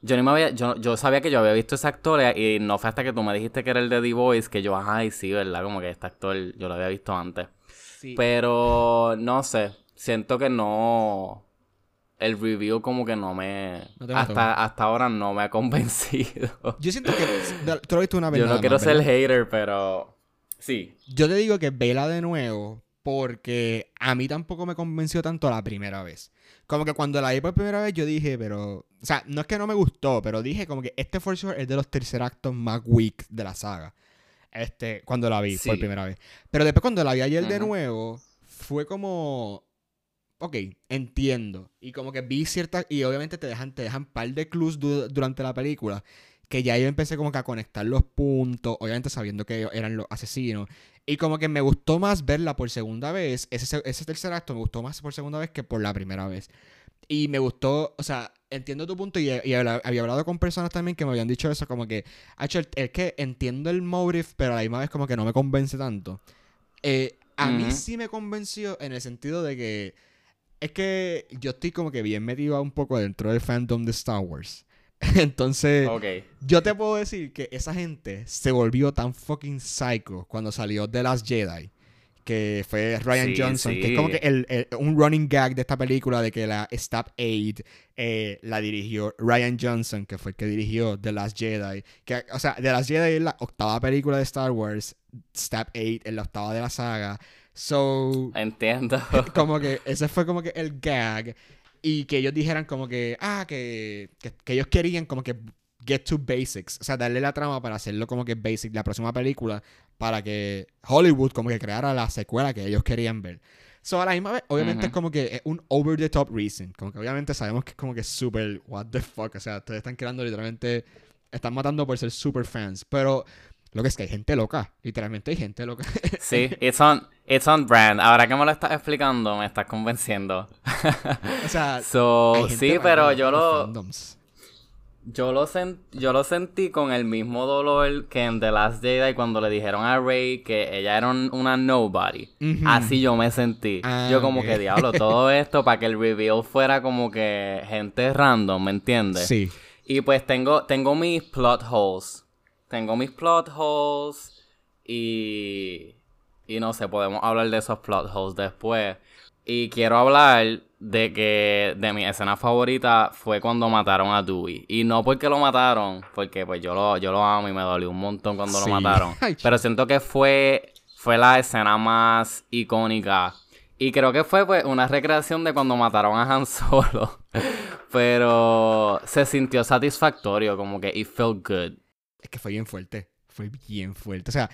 yo ni me había... Yo, yo sabía que yo había visto ese actor y no fue hasta que tú me dijiste que era el de The Voice que yo, ay, sí, ¿verdad? Como que este actor yo lo había visto antes. Pero no sé. Siento que no el review como que no me... hasta, hasta ahora no me ha convencido. Yo siento que... Tú lo visto una vez Yo no quiero ser hater, pero... Sí. Yo te digo que vela de nuevo porque a mí tampoco me convenció tanto la primera vez. Como que cuando la vi por primera vez yo dije, pero... O sea, no es que no me gustó, pero dije como que este For Sure es de los tercer actos más weak de la saga. Este, cuando la vi por primera vez. Pero después cuando la vi ayer de nuevo, fue como... Ok, entiendo. Y como que vi ciertas... Y obviamente te dejan, te dejan par de clues durante la película que ya yo empecé como que a conectar los puntos, obviamente sabiendo que ellos eran los asesinos. Y como que me gustó más verla por segunda vez, ese, ese tercer acto me gustó más por segunda vez que por la primera vez. Y me gustó, o sea, entiendo tu punto y, había hablado con personas también que me habían dicho eso, como que, es que entiendo el motive, pero a la misma vez como que no me convence tanto. Eh, a mí sí me convenció en el sentido de que es que yo estoy como que bien metido un poco dentro del fandom de Star Wars. Entonces, yo te puedo decir que esa gente se volvió tan fucking psycho cuando salió The Last Jedi. Que fue Ryan Johnson, que es como que el, un running gag de esta película de que la Stab 8 eh, la dirigió Ryan Johnson, que fue el que dirigió The Last Jedi. Que, o sea, The Last Jedi es la octava película de Star Wars, Stab 8 es la octava de la saga. So. Entiendo. Como que ese fue como que el gag. Y que ellos dijeran como que, ah, que, que, ellos querían como que get to basics. O sea, darle la trama para hacerlo como que basic la próxima película para que Hollywood como que creara la secuela que ellos querían ver. So, a la misma vez, obviamente es como que es un over the top reason. Como que obviamente sabemos que es como que súper what the fuck. O sea, ustedes están creando literalmente, están matando por ser super fans. Pero lo que es que hay gente loca. Literalmente hay gente loca. sí, it's on, it's on brand. Ahora que me lo estás explicando, me estás convenciendo. o sea, sí, pero yo lo. Yo lo, yo lo sentí con el mismo dolor que en The Last Jedi cuando le dijeron a Rey que ella era una nobody. Así yo me sentí. Ah, yo como que diablo, todo esto para que el reveal fuera como que gente random, ¿me entiendes? Sí. Y pues tengo, tengo mis plot holes tengo mis plot holes y, y no sé, podemos hablar de esos plot holes después. Y quiero hablar de que de mi escena favorita fue cuando mataron a Dewey. Y no porque lo mataron, porque pues yo lo, yo lo amo y me dolió un montón cuando lo mataron. Pero siento que fue, fue la escena más icónica. Y creo que fue pues una recreación de cuando mataron a Han Solo. Pero se sintió satisfactorio, como que it felt good es que fue bien fuerte. Fue bien fuerte. O sea,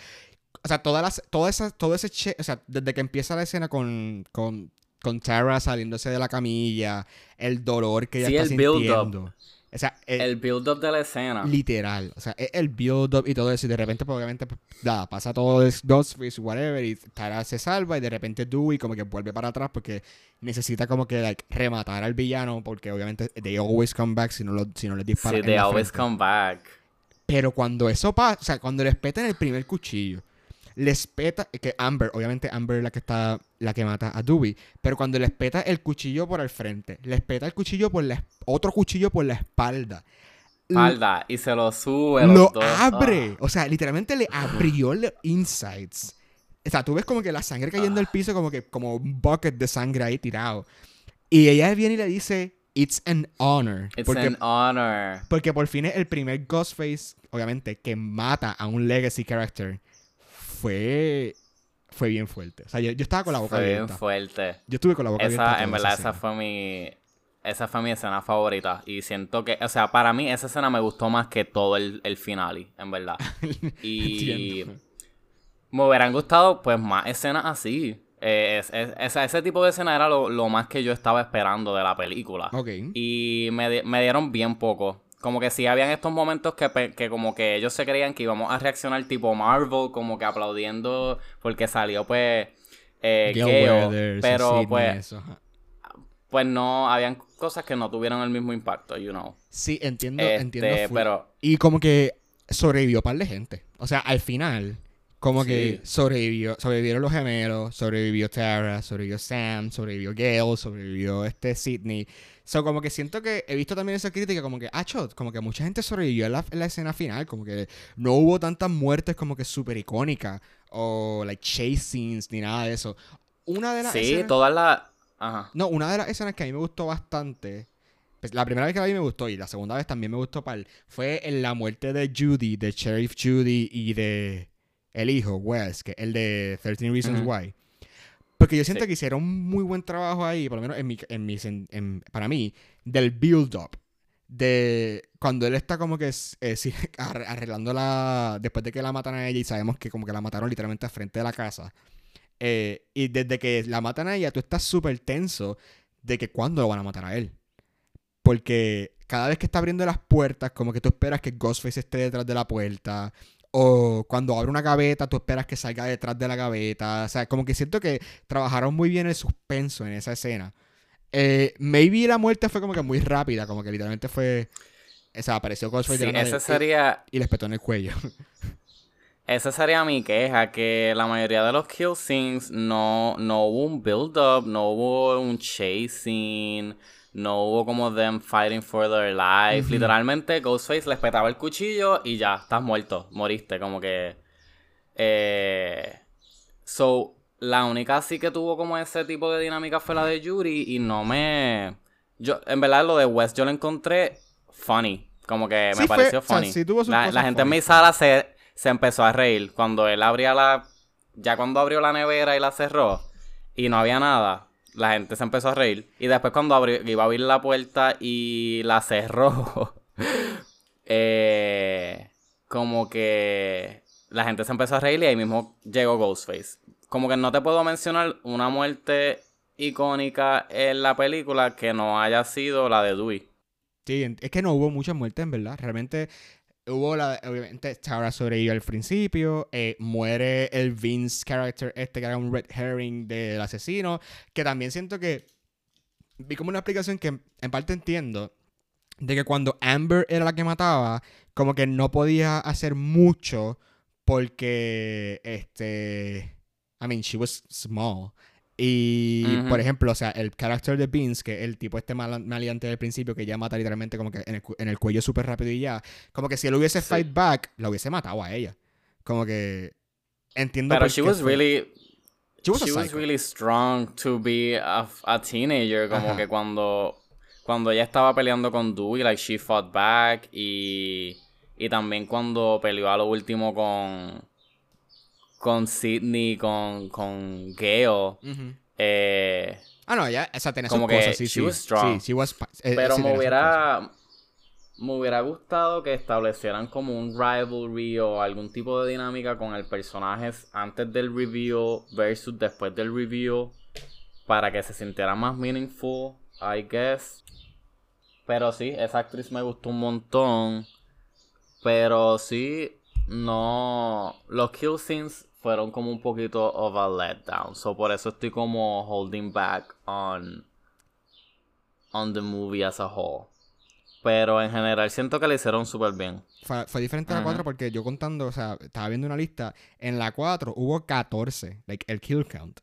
o sea, todas las, toda esa, todo ese che, o sea, desde que empieza la escena con, con, con Tara saliéndose de la camilla, el dolor que ella está sintiendo. O sea, el, build-up de la escena. Literal. O sea, el build-up y todo eso. Y de repente, pues, obviamente, pues, nada, pasa todo es Ghostface, whatever. Y Tara se salva. Y de repente Dewey como que vuelve para atrás porque necesita como que like, rematar al villano. Porque obviamente they always come back si no, lo, si no les disparan. Sí, they always come back. Pero cuando eso pasa, o sea, cuando les petan el primer cuchillo, les peta, que Amber, obviamente Amber es la que está, la que mata a Dewey, pero cuando les peta el cuchillo por el frente, les peta el cuchillo por la, otro cuchillo por la espalda. Espalda, y se lo sube. Lo abre. Ah. O sea, literalmente le abrió los insides. O sea, tú ves como que la sangre cayendo al ah. piso, como que como un bucket de sangre ahí tirado. Y ella viene y le dice, It's an honor. It's an honor. Porque por fin es el primer Ghostface, obviamente, que mata a un legacy character. Fue. Fue bien fuerte. O sea, yo, estaba con la boca abierta. Fue bien fuerte. Yo estuve con la boca abierta. En verdad, esa fue mi. Esa fue mi escena favorita. Y siento que. O sea, para mí, esa escena me gustó más que todo el, el final, en verdad. y. me hubieran gustado, pues, más escenas así. Eh, ese tipo de escena era lo, más que yo estaba esperando de la película. Ok. Y me, me dieron bien poco. Como que sí habían estos momentos que, que, como que ellos se creían que íbamos a reaccionar tipo Marvel, como que aplaudiendo porque salió pues eh, Gale, pero pues pues no habían cosas que no tuvieron el mismo impacto, you know. Sí, entiendo, entiendo. Este, pero y como que sobrevivió par de gente. O sea, al final como que sobrevivió, sobrevivieron los gemelos, sobrevivió Tara, sobrevivió Sam, sobrevivió Gale, sobrevivió este Sidney. So, como que siento que he visto también esa crítica, como que, ah, chot, como que mucha gente sobrevivió en la, escena final, como que no hubo tantas muertes como que súper icónicas, o like chase scenes, ni nada de eso. Una de las Sí, todas las... Ajá. No, una de las escenas que a mí me gustó bastante, pues, la primera vez que la vi me gustó y la segunda vez también me gustó, pal, fue en la muerte de Judy, de Sheriff Judy y de el hijo, Wes, que el de 13 Reasons Why. Porque yo siento que hicieron un muy buen trabajo ahí, por lo menos en mi, en mi, en, para mí, del build-up. De cuando él está como que eh, arreglando la. Después de que la matan a ella y sabemos que como que la mataron literalmente al frente de la casa. Eh, y desde que la matan a ella, tú estás súper tenso de que cuándo lo van a matar a él. Porque cada vez que está abriendo las puertas, como que tú esperas que Ghostface esté detrás de la puerta. O cuando abre una gaveta, tú esperas que salga detrás de la gaveta. O sea, como que siento que trabajaron muy bien el suspenso en esa escena. Eh, maybe la muerte fue como que muy rápida, como que literalmente fue. O sea, apareció Ghostface sí, ese sería... y, y le espetó en el cuello. Esa sería mi queja, que la mayoría de los kill scenes no, no hubo un build-up, no hubo un chasing no hubo como them fighting for their life. Literalmente, Ghostface les petaba el cuchillo y ya, estás muerto, moriste, como que. Eh... So, la única así que tuvo como ese tipo de dinámica fue la de Yuri y no me. Yo, en verdad, lo de West yo lo encontré funny. Como que me pareció funny. la, gente en mi sala se, se empezó a reír cuando él abría la. Ya cuando abrió la nevera y la cerró y no había nada la gente se empezó a reír. Y después cuando iba a abrir la puerta y la cerró, eh, como que la gente se empezó a reír y ahí mismo llegó Ghostface. Como que no te puedo mencionar una muerte icónica en la película que no haya sido la de Dewey. Sí, es que no hubo muchas muertes en verdad. Realmente Hubo la, obviamente, Tara sobrevivió al principio. Eh, muere el Vince character, este que era un red herring del asesino. Que también siento que vi como una explicación que en parte entiendo. De que cuando Amber era la que mataba, como que no podía hacer mucho porque, este, I mean, she was small. Y, por ejemplo, o sea, el character de Beans, que el tipo este mal, maleante del principio, que ya mata literalmente como que en el, cuello súper rápido y ya, como que si él hubiese fight back, lo hubiese matado a ella. Como que entiendo Pero she was really... She was, really strong to be a, teenager, como que cuando cuando ella estaba peleando con Dewey, like she fought back y y también cuando peleó a lo último con con Sidney, con, con Gale. eh, ah, no, ya, esa tenía como sus cosas, sí, sí. strong. Sí, was, eh, Pero me hubiera, me hubiera gustado que establecieran como un rivalry o algún tipo de dinámica con el personaje antes del review versus después del review para que se sintiera más meaningful, I guess. Pero sí, esa actriz me gustó un montón. Pero sí, no. Los kill scenes fueron como un poquito of a letdown. So por eso estoy como holding back on on the movie as a whole. pero en general siento que le hicieron súper bien. Fue, fue diferente a la 4 porque yo contando, o sea, estaba viendo una lista. En la 4 hubo 14, like el kill count.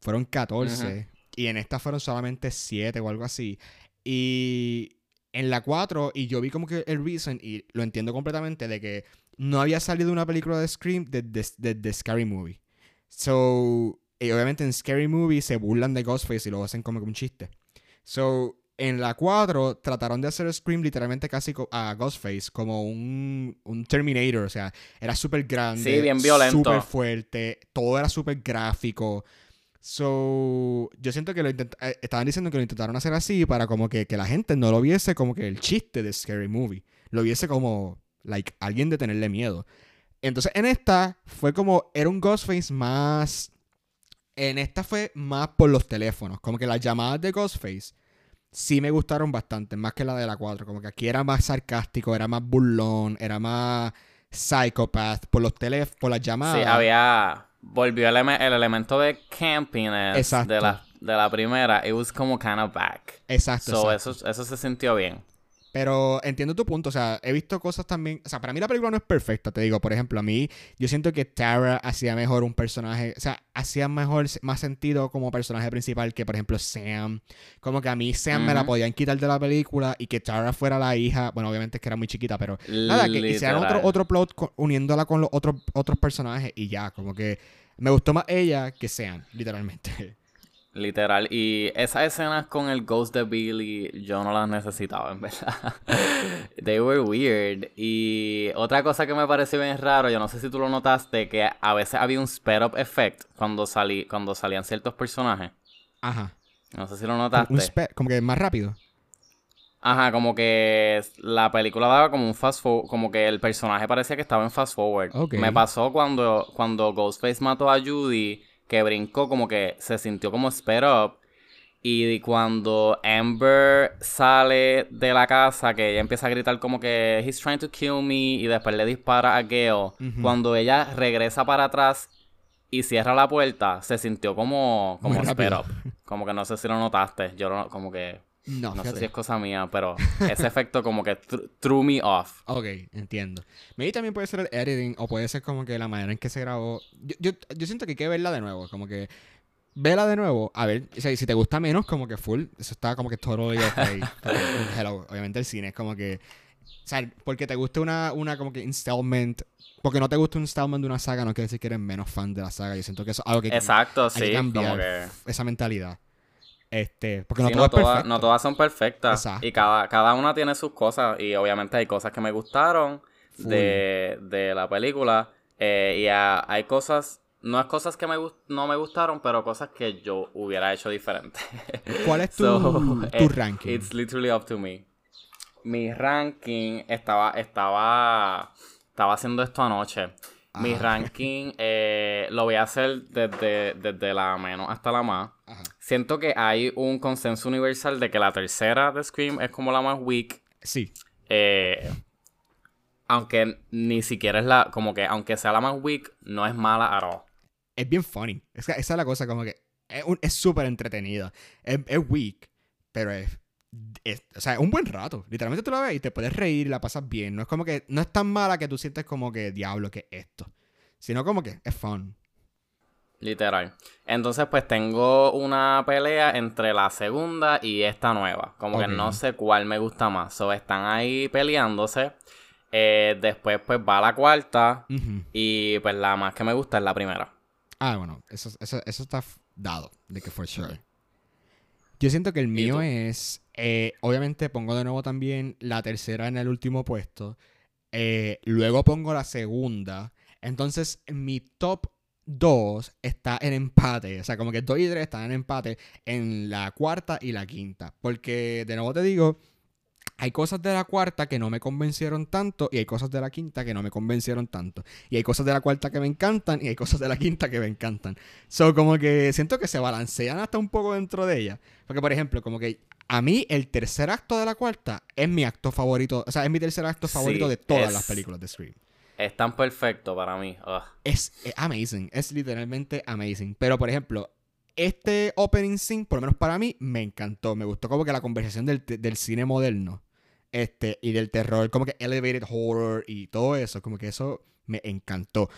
Fueron 14. Y en esta fueron solamente 7 o algo así. Y en la 4, y yo vi como que el reason, y lo entiendo completamente, de que no había salido una película de Scream de, de, Scary Movie. So, y obviamente en Scary Movie se burlan de Ghostface y lo hacen como un chiste. So, en la 4 trataron de hacer Scream literalmente casi a Ghostface como un, un Terminator. O sea, era súper grande. Sí, bien violento. Súper fuerte. Todo era súper gráfico. So, yo siento que lo eh, estaban diciendo que lo intentaron hacer así para como que, que, la gente no lo viese como que el chiste de Scary Movie. Lo viese como, like, alguien de tenerle miedo. Entonces, en esta fue como, era un Ghostface más... En esta fue más por los teléfonos. Como que las llamadas de Ghostface sí me gustaron bastante, más que la de la 4. Como que aquí era más sarcástico, era más burlón, era más psychopath por los teléfonos, por las llamadas. Sí, había volvió el, el elemento de campiness de la, de la primera. It was como kind of back. Exacto. Eso, eso se sintió bien. Pero entiendo tu punto, o sea, he visto cosas también, o sea, para mí la película no es perfecta, te digo, por ejemplo, a mí yo siento que Tara hacía mejor un personaje, o sea, hacía mejor, más sentido como personaje principal que, por ejemplo, Sam. Como que a mí Sam me la podían quitar de la película y que Tara fuera la hija, bueno, obviamente es que era muy chiquita, pero nada, que hicieran otro, otro plot uniéndola con los otros, otros personajes y ya, como que me gustó más ella que Sam, literalmente. Literal. Y esas escenas con el Ghost de Billy, yo no las necesitaba, en verdad. They were weird. Y otra cosa que me pareció bien raro, yo no sé si tú lo notaste, que a veces había un sped up effect cuando, salí, cuando salían ciertos personajes. Ajá. No sé si lo notaste. Un como que más rápido. Ajá, como que la película daba como un fast forward, como que el personaje parecía que estaba en fast forward. Me pasó cuando, cuando Ghostface mató a Judy que brincó, como que se sintió como sped up. Y cuando Amber sale de la casa, que ella empieza a gritar como que he's trying to kill me y después le dispara a Gale, cuando ella regresa para atrás y cierra la puerta, se sintió como, como sped up. Como que no sé si lo notaste. Yo no, como que no, no sé si es cosa mía, pero ese efecto como que threw me off. Ok, entiendo. Maybe también puede ser el editing o puede ser como que la manera en que se grabó. Yo, yo, siento que hay que verla de nuevo, como que vela de nuevo, a ver, si te gusta menos, como que full, eso está como que totally okay. hello, obviamente el cine es como que, o sea, porque te guste una, una como que installment, porque no te gusta un installment de una saga, no quiere decir que eres menos fan de la saga. Yo siento que eso es algo que Exacto, sí, cambiar esa mentalidad. Este, porque no, todas, no todas son perfectas. Y cada, cada una tiene sus cosas. Y obviamente hay cosas que me gustaron de, la película. Eh, y hay cosas, no es cosas que me no me gustaron, pero cosas que yo hubiera hecho diferente. ¿Cuál es tu, tu eh, ranking? It's literally up to me. Mi ranking estaba, estaba, estaba haciendo esto anoche. Mi ranking eh, lo voy a hacer desde, desde la menos hasta la más. Siento que hay un consenso universal de que la tercera de Scream es como la más weak. Sí. Eh, aunque ni siquiera es la. Como que, aunque sea la más weak, no es mala at all. Es bien funny. esa es la cosa, como que. Es súper entretenida. Es, es weak, pero es o sea, un buen rato. Literalmente tú la ves y te puedes reír y la pasas bien. No es como que, no es tan mala que tú sientes como que, diablo, que esto. Sino como que es fun. Literal. Entonces, pues tengo una pelea entre la segunda y esta nueva. Como que no sé cuál me gusta más. So, están ahí peleándose. Eh, después, pues va la cuarta. Y pues la más que me gusta es la primera. Ah, bueno, eso, eso, eso está dado, de que for sure. Yo siento que el mío es eh, obviamente pongo de nuevo también la tercera en el último puesto. Eh, luego pongo la segunda. Entonces, mi top 2 está en empate. O sea, como que 2 y 3 están en empate en la cuarta y la quinta. Porque, de nuevo te digo, hay cosas de la cuarta que no me convencieron tanto y hay cosas de la quinta que no me convencieron tanto. Y hay cosas de la cuarta que me encantan y hay cosas de la quinta que me encantan. So, como que siento que se balancean hasta un poco dentro de ella. Porque, por ejemplo, como que a mí el tercer acto de la cuarta es mi acto favorito. O sea, es mi tercer acto favorito de todas las películas de Scream. Es tan perfecto para mí. Es, es amazing. Es literalmente amazing. Pero, por ejemplo, este opening scene, por lo menos para mí, me encantó. Me gustó como que la conversación del, del cine moderno este, y del terror, como que elevated horror y todo eso, como que eso me encantó.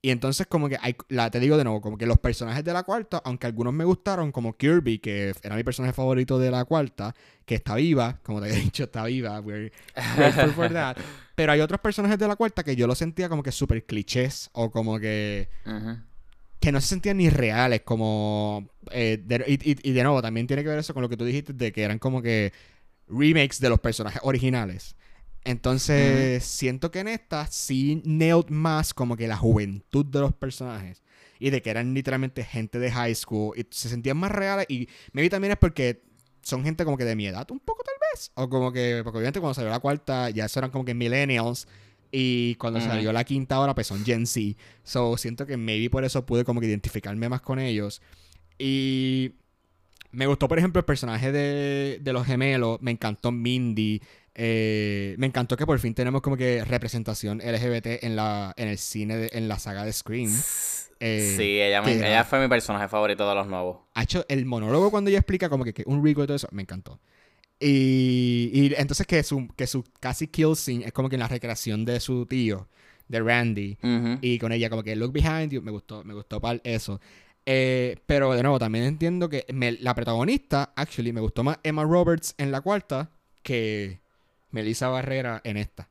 Y entonces como que hay, la, te digo de nuevo, como que los personajes de la cuarta, aunque algunos me gustaron, como Kirby, que era mi personaje favorito de la cuarta, que está viva, como te he dicho, está viva, we're grateful for that. Pero hay otros personajes de la cuarta que yo lo sentía como que súper clichés o como que... Que no se sentían ni reales, como... Eh, y, y de nuevo, también tiene que ver eso con lo que tú dijiste de que eran como que remakes de los personajes originales. Entonces, siento que en esta sí nailed más como que la juventud de los personajes. Y de que eran literalmente gente de high school. Y se sentían más reales. Y maybe también es porque son gente como que de mi edad, un poco tal vez. O como que, porque obviamente cuando salió la cuarta, ya eso eran como que millennials. Y cuando salió la quinta hora, pues son Gen Z. So, siento que maybe por eso pude como que identificarme más con ellos. Y me gustó, por ejemplo, el personaje de, de los gemelos. Me encantó Mindy. Eh, me encantó que por fin tenemos como que representación LGBT en la en el cine, en la saga de Scream. Eh, sí, ella, ella fue mi personaje favorito de los nuevos. Ha hecho el monólogo cuando ella explica como que, un rico y todo eso, me encantó. Y, y, entonces que su, que su casi kill scene es como que en la recreación de su tío, de Randy. Y con ella como que look behind you, me gustó, me gustó para eso. Eh, pero de nuevo, también entiendo que la protagonista, actually, me gustó más Emma Roberts en la cuarta que, Melissa Barrera en esta.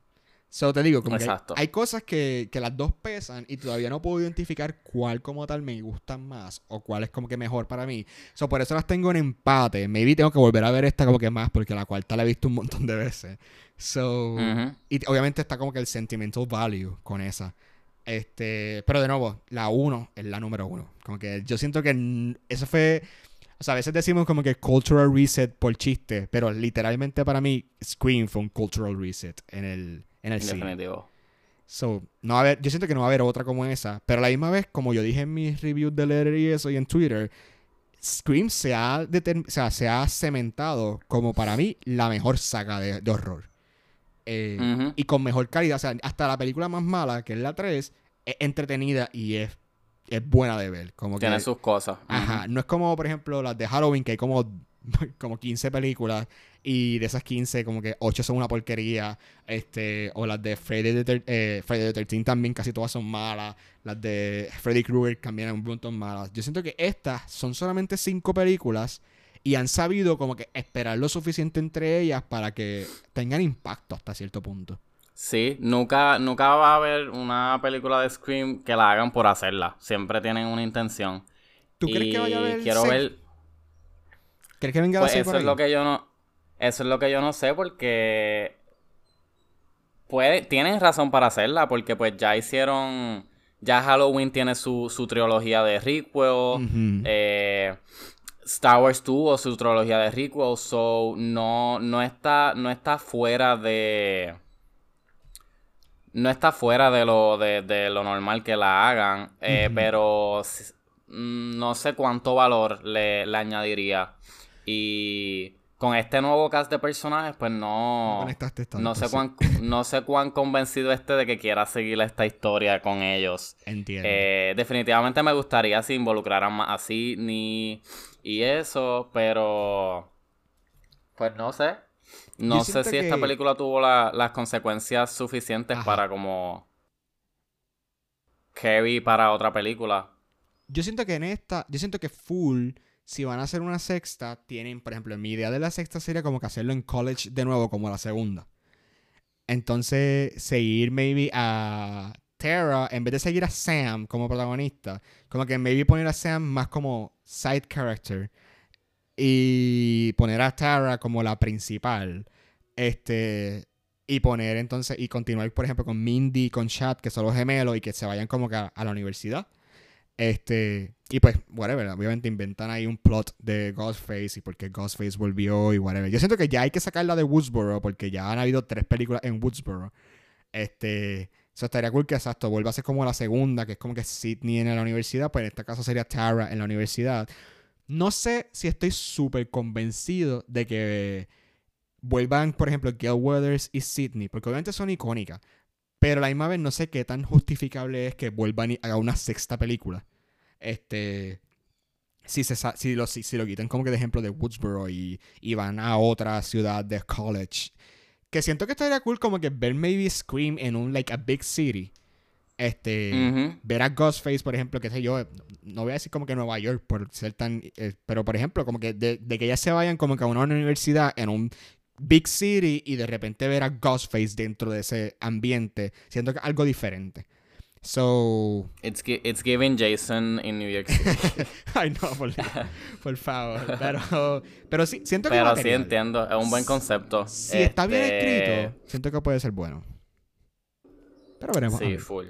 So te digo, como que hay cosas que, las dos pesan y todavía no puedo identificar cuál como tal me gustan más o cuál es como que mejor para mí. So por eso las tengo en empate. Maybe tengo que volver a ver esta como que más porque la cuarta la he visto un montón de veces. So, y obviamente está como que el sentimental value con esa. Este, pero de nuevo, la uno es la número uno. Como que yo siento que eso fue o sea, a veces decimos como que cultural reset por chiste, pero literalmente para mí Scream fue un cultural reset en el, en el cine. So, no a yo siento que no va a haber otra como esa, pero a la misma vez, como yo dije en mis reviews de Letter y eso y en Twitter, Scream se ha, o sea, se ha cementado como para mí la mejor saga de, horror. Eh, y con mejor calidad. O sea, hasta la película más mala, que es la 3, es entretenida y es es buena de ver. Como Tiene sus cosas. Ajá. No es como, por ejemplo, las de Halloween, que hay como, como 15 películas. Y de esas 15, como que 8 son una porquería. Este, o las de Friday the, eh, Friday the 13 también, casi todas son malas. Las de Freddy Krueger también un montón malas. Yo siento que estas son solamente 5 películas. Y han sabido como que esperar lo suficiente entre ellas para que tengan impacto hasta cierto punto. Sí, nunca, nunca va a haber una película de Scream que la hagan por hacerla. Siempre tienen una intención. ¿Tú crees que vaya a haber quiero ver ¿Crees que venga pues eso es lo que yo no Eso es lo que yo no sé porque puede tienen razón para hacerla porque pues ya hicieron ya Halloween tiene su, su trilogía de requel, eh, Star Wars tuvo su trilogía de requel, so no no está no está fuera de no está fuera de lo, de, lo normal que la hagan, eh, pero mm, no sé cuánto valor le, añadiría. Y con este nuevo cast de personajes, pues no. No, sé cuán, no sé cuán convencido esté de que quiera seguir esta historia con ellos. Entiendo. Eh, definitivamente me gustaría si involucraran más así ni y eso, pero. Pues no sé. No sé si esta película tuvo las consecuencias suficientes para como Kevin para otra película. Yo siento que en esta, yo siento que full, si van a hacer una sexta, tienen, por ejemplo, mi idea de la sexta sería como que hacerlo en college de nuevo, como la segunda. Entonces, seguir maybe a Tara, en vez de seguir a Sam como protagonista, como que maybe poner a Sam más como side character y poner a Tara como la principal. Este. Y poner entonces. Y continuar, por ejemplo, con Mindy, con Chad, que son los gemelos, y que se vayan como que a, la universidad. Este. Y pues, whatever. Obviamente inventan ahí un plot de Ghostface y porque Ghostface volvió y whatever. Yo siento que ya hay que sacarla de Woodsboro porque ya han habido tres películas en Woodsboro. Este. Eso estaría cool que exacto, vuelva a ser como la segunda, que es como que Sidney en la universidad, pues en este caso sería Tara en la universidad. No sé si estoy súper convencido de que vuelvan, por ejemplo, Gail Weathers y Sidney, porque obviamente son icónicas. Pero a la misma vez no sé qué tan justificable es que vuelvan y hagan una sexta película. Este. Si, se, si, lo, si, lo quitan como que de ejemplo de Woodsboro y, y van a otra ciudad de college que siento que estaría cool como que ver maybe Scream en un, like, a big city. Este, ver a Ghostface, por ejemplo, qué sé yo, no voy a decir como que Nueva York por ser tan, eh, pero por ejemplo, como que de, de que ellas se vayan como que a una universidad en un big city y de repente ver a Ghostface dentro de ese ambiente, siento que es algo diferente. So, It's, it's giving Jason in New York City. ay no, por, por favor, pero, pero sí, siento que Pero sí entiendo, es un buen concepto. si está bien Este, escrito, siento que puede ser bueno. Pero veremos. Sí, full.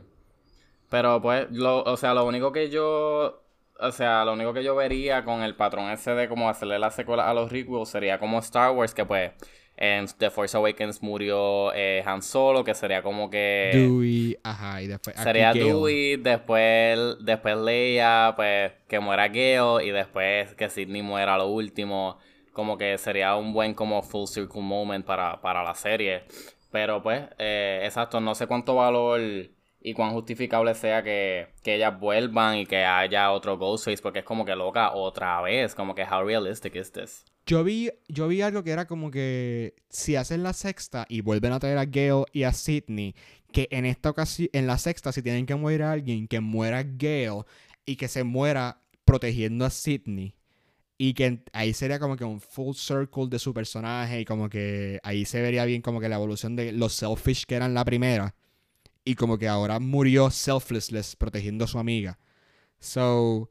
Pero pues, lo, o sea, lo único que yo. O sea, lo único que yo vería con el patrón ese de como hacerle la secuela a los requels sería como Star Wars, que pues en The Force Awakens murió eh, Han Solo, que sería como que. Dewey, ajá, y después Sería. Dewey, después, después Leia, pues que muera Gale y después que Sidney muera lo último. Como que sería un buen como full circle moment para, para la serie. Pero pues, eh, exacto, no sé cuánto valor y cuán justificable sea que, que ellas vuelvan y que haya otro Ghostface, porque es como que loca otra vez, como que how realistic is this? Yo vi, yo vi algo que era como que si hacen la sexta y vuelven a traer a Gale y a Sidney, que en esta ocasión, en la sexta, si tienen que morir a alguien, que muera Gale y que se muera protegiendo a Sidney. Y que ahí sería como que un full circle de su personaje y como que ahí se vería bien como que la evolución de los selfish que eran la primera. Y como que ahora murió selflessless protegiendo a su amiga. So,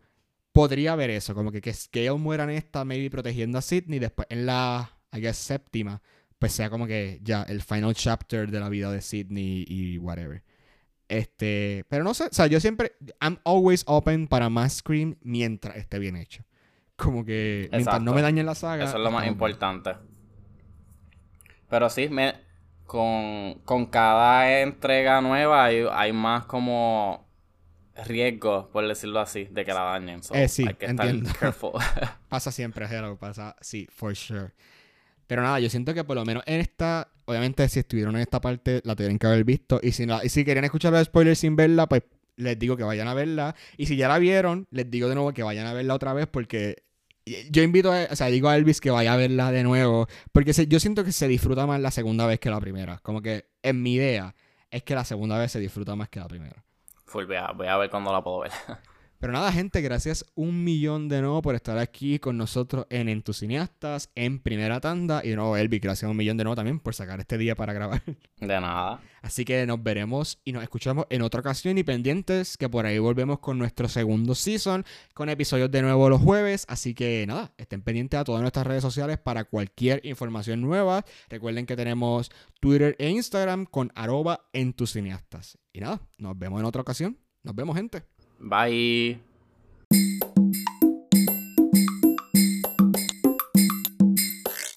podría haber eso, como que que Gale muera en esta, maybe protegiendo a Sidney, después en la, I guess, séptima, pues sea como que ya el final chapter de la vida de Sidney y whatever. Este, pero no sé, o sea, yo siempre, I'm always open para más Scream mientras esté bien hecho. Como que mientras no me dañen la saga. Eso es lo más bien. importante. Pero sí, me, con, con cada entrega nueva hay, hay más como riesgo, por decirlo así, de que la dañen. So, Eh, sí, hay que entiendo. estar careful. Pasa siempre, Hello, pasa, sí, for sure. Pero nada, yo siento que por lo menos en esta, obviamente si estuvieron en esta parte, la tienen que haber visto. Y si, no- y si querían escuchar los spoilers sin verla, pues les digo que vayan a verla. Y si ya la vieron, les digo de nuevo que vayan a verla otra vez porque yo invito, a, o sea, digo a Elvis que vaya a verla de nuevo. Porque se- yo siento que se disfruta más la segunda vez que la primera. Como que en mi idea es que la segunda vez se disfruta más que la primera. Full, voy a, voy a ver cuándo la puedo ver. Pero nada, gente, gracias un millón de nuevo por estar aquí con nosotros en Entusiastas, en primera tanda. Y de nuevo, Elvi, gracias un millón de nuevo también por sacar este día para grabar. De nada. Así que nos veremos y nos escuchamos en otra ocasión. Y pendientes, que por ahí volvemos con nuestro segundo season, con episodios de nuevo los jueves. Así que nada, estén pendientes a todas nuestras redes sociales para cualquier información nueva. Recuerden que tenemos Twitter e Instagram con arroba entusiastas. Y nada, nos vemos en otra ocasión. Nos vemos, gente. Bye.